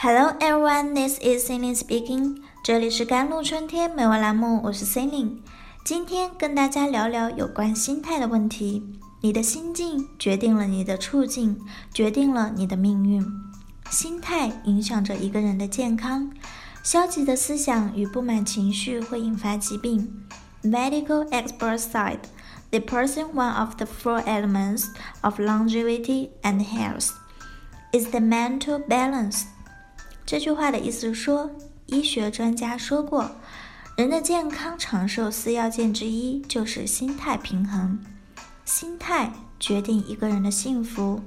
Hello everyone, this is Celine speaking. 这里是甘露春天美文栏目，我是 Celine。今天跟大家聊聊有关心态的问题。你的心境决定了你的处境，决定了你的命运。心态影响着一个人的健康。消极的思想与不满情绪会引发疾病。Medical experts said the person one of the four elements of longevity and health is the mental balance. 这句话的意思是说，医学专家说过，人的健康长寿四要件之一就是心态平衡。心态决定一个人的幸福。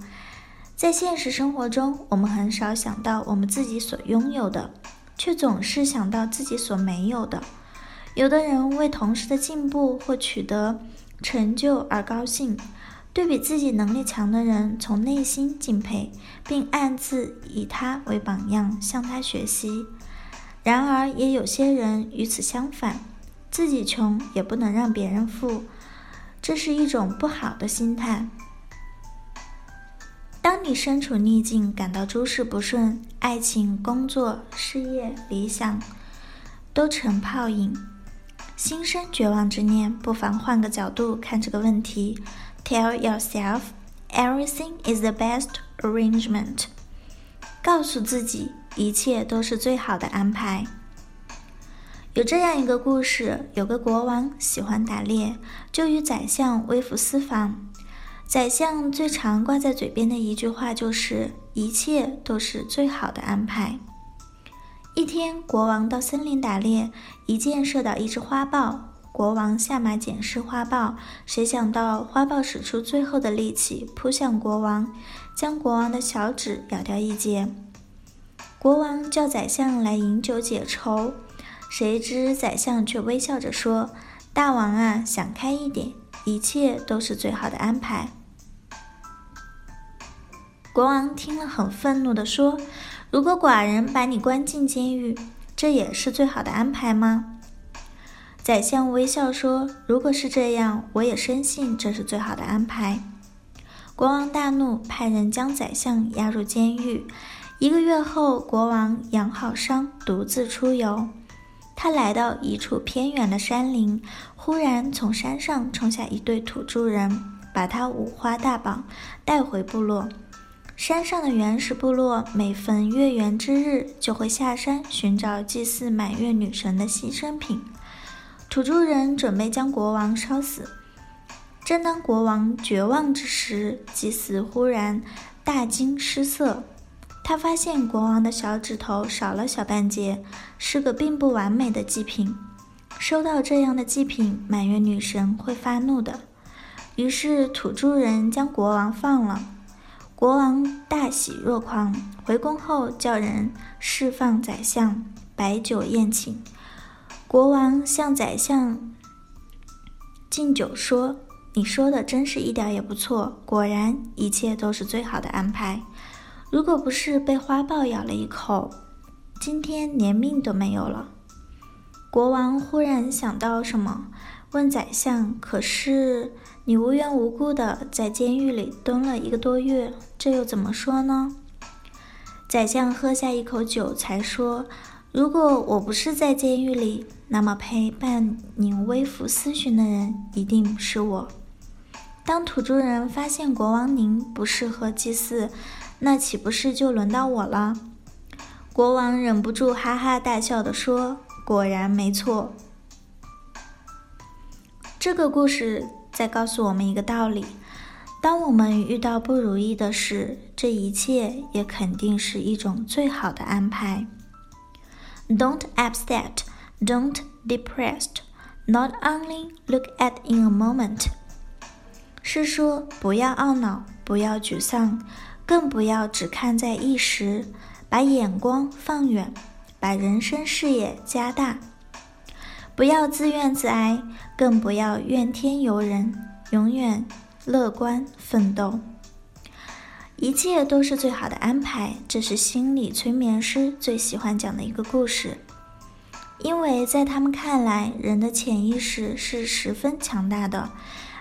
在现实生活中，我们很少想到我们自己所拥有的，却总是想到自己所没有的。有的人为同事的进步或取得成就而高兴。对比自己能力强的人，从内心敬佩，并暗自以他为榜样，向他学习。然而，也有些人与此相反，自己穷也不能让别人富，这是一种不好的心态。当你身处逆境，感到诸事不顺，爱情、工作、事业、理想都成泡影，心生绝望之念，不妨换个角度看这个问题。Tell yourself everything is the best arrangement。告诉自己，一切都是最好的安排。有这样一个故事：有个国王喜欢打猎，就与宰相微服私访。宰相最常挂在嘴边的一句话就是：“一切都是最好的安排。”一天，国王到森林打猎，一箭射倒一只花豹。国王下马检视花豹，谁想到花豹使出最后的力气扑向国王，将国王的小指咬掉一截。国王叫宰相来饮酒解愁，谁知宰相却微笑着说：“大王啊，想开一点，一切都是最好的安排。”国王听了很愤怒地说：“如果寡人把你关进监狱，这也是最好的安排吗？”宰相微笑说：“如果是这样，我也深信这是最好的安排。”国王大怒，派人将宰相押入监狱。一个月后，国王养好伤，独自出游。他来到一处偏远的山林，忽然从山上冲下一对土著人，把他五花大绑，带回部落。山上的原始部落每逢月圆之日，就会下山寻找祭祀满月女神的牺牲品。土著人准备将国王烧死。正当国王绝望之时，祭司忽然大惊失色。他发现国王的小指头少了小半截，是个并不完美的祭品。收到这样的祭品，满月女神会发怒的。于是土著人将国王放了。国王大喜若狂，回宫后叫人释放宰相，摆酒宴请。国王向宰相敬酒说：“你说的真是一点也不错，果然一切都是最好的安排。如果不是被花豹咬了一口，今天连命都没有了。”国王忽然想到什么，问宰相：“可是你无缘无故的在监狱里蹲了一个多月，这又怎么说呢？”宰相喝下一口酒，才说。如果我不是在监狱里，那么陪伴您微服私巡的人一定是我。当土著人发现国王您不适合祭祀，那岂不是就轮到我了？国王忍不住哈哈大笑地说：“果然没错。”这个故事在告诉我们一个道理：当我们遇到不如意的事，这一切也肯定是一种最好的安排。Don't upset, don't depressed. Not only look at in a moment. 是说不要懊恼，不要沮丧，更不要只看在一时，把眼光放远，把人生视野加大。不要自怨自哀，更不要怨天尤人，永远乐观奋斗。一切都是最好的安排，这是心理催眠师最喜欢讲的一个故事，因为在他们看来，人的潜意识是十分强大的，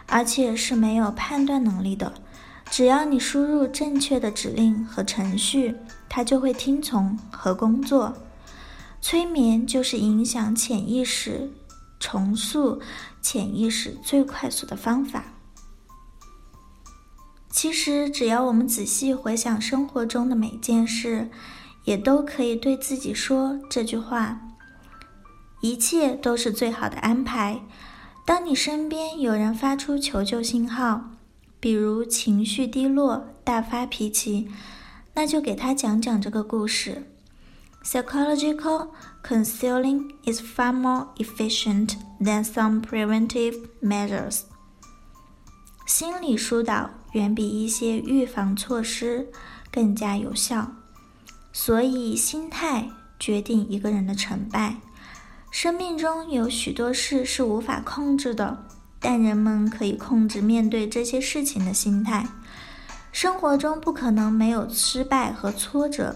而且是没有判断能力的。只要你输入正确的指令和程序，他就会听从和工作。催眠就是影响潜意识、重塑潜意识最快速的方法。其实，只要我们仔细回想生活中的每件事，也都可以对自己说这句话：一切都是最好的安排。当你身边有人发出求救信号，比如情绪低落、大发脾气，那就给他讲讲这个故事。Psychological counseling is far more efficient than some preventive measures. 心理疏导远比一些预防措施更加有效。所以，心态决定一个人的成败。生命中有许多事是无法控制的，但人们可以控制面对这些事情的心态。生活中不可能没有失败和挫折。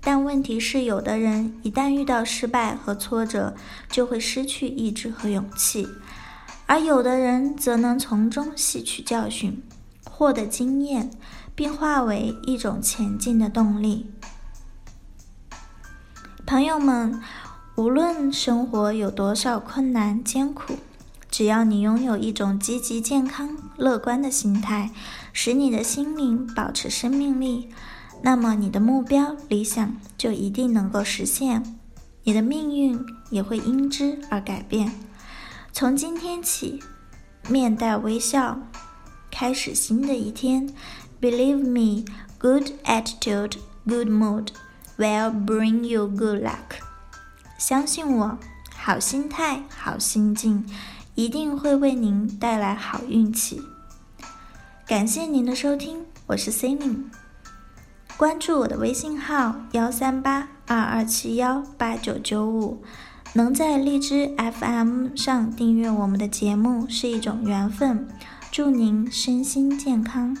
但问题是，有的人一旦遇到失败和挫折，就会失去意志和勇气；而有的人则能从中吸取教训，获得经验，并化为一种前进的动力。朋友们，无论生活有多少困难艰苦，只要你拥有一种积极、健康、乐观的心态，使你的心灵保持生命力。那么你的目标理想就一定能够实现，你的命运也会因之而改变。从今天起，面带微笑，开始新的一天。Believe me, good attitude, good mood will bring you good luck。相信我，好心态、好心境，一定会为您带来好运气。感谢您的收听，我是 c i n y 关注我的微信号幺三八二二七幺八九九五，能在荔枝 FM 上订阅我们的节目是一种缘分。祝您身心健康。